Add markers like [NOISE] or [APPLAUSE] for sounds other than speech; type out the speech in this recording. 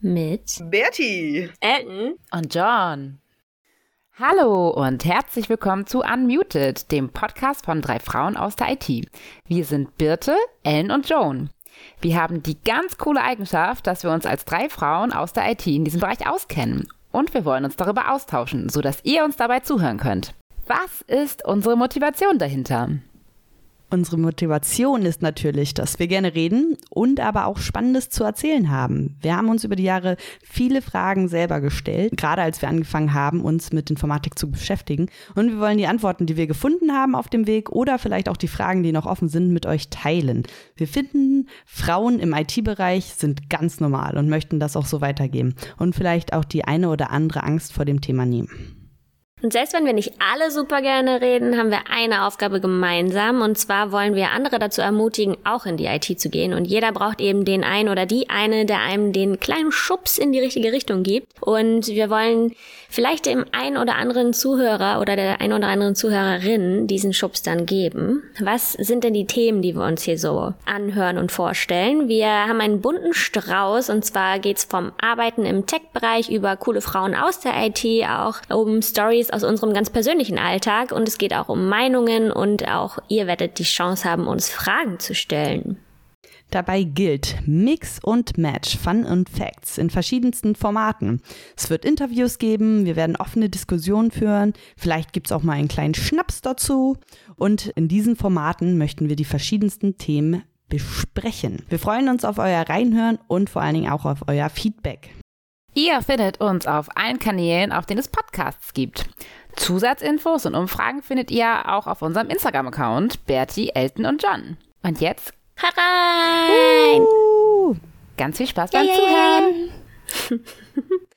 mit Bertie, Elton und John. Hallo und herzlich willkommen zu Unmuted, dem Podcast von drei Frauen aus der IT. Wir sind Birte, Ellen und Joan. Wir haben die ganz coole Eigenschaft, dass wir uns als drei Frauen aus der IT in diesem Bereich auskennen. Und wir wollen uns darüber austauschen, sodass ihr uns dabei zuhören könnt. Was ist unsere Motivation dahinter? Unsere Motivation ist natürlich, dass wir gerne reden und aber auch Spannendes zu erzählen haben. Wir haben uns über die Jahre viele Fragen selber gestellt, gerade als wir angefangen haben, uns mit Informatik zu beschäftigen. Und wir wollen die Antworten, die wir gefunden haben auf dem Weg oder vielleicht auch die Fragen, die noch offen sind, mit euch teilen. Wir finden, Frauen im IT-Bereich sind ganz normal und möchten das auch so weitergeben und vielleicht auch die eine oder andere Angst vor dem Thema nehmen. Und selbst wenn wir nicht alle super gerne reden, haben wir eine Aufgabe gemeinsam. Und zwar wollen wir andere dazu ermutigen, auch in die IT zu gehen. Und jeder braucht eben den einen oder die eine, der einem den kleinen Schubs in die richtige Richtung gibt. Und wir wollen vielleicht dem einen oder anderen Zuhörer oder der einen oder anderen Zuhörerin diesen Schubs dann geben. Was sind denn die Themen, die wir uns hier so anhören und vorstellen? Wir haben einen bunten Strauß. Und zwar geht's vom Arbeiten im Tech-Bereich über coole Frauen aus der IT, auch um Stories aus unserem ganz persönlichen Alltag und es geht auch um Meinungen und auch ihr werdet die Chance haben, uns Fragen zu stellen. Dabei gilt Mix und Match, Fun und Facts in verschiedensten Formaten. Es wird Interviews geben, wir werden offene Diskussionen führen, vielleicht gibt es auch mal einen kleinen Schnaps dazu. Und in diesen Formaten möchten wir die verschiedensten Themen besprechen. Wir freuen uns auf euer Reinhören und vor allen Dingen auch auf euer Feedback. Ihr findet uns auf allen Kanälen, auf denen es Podcasts gibt. Zusatzinfos und Umfragen findet ihr auch auf unserem Instagram-Account Bertie, Elton und John. Und jetzt herein! Uh, ganz viel Spaß beim yeah, Zuhören! [LAUGHS]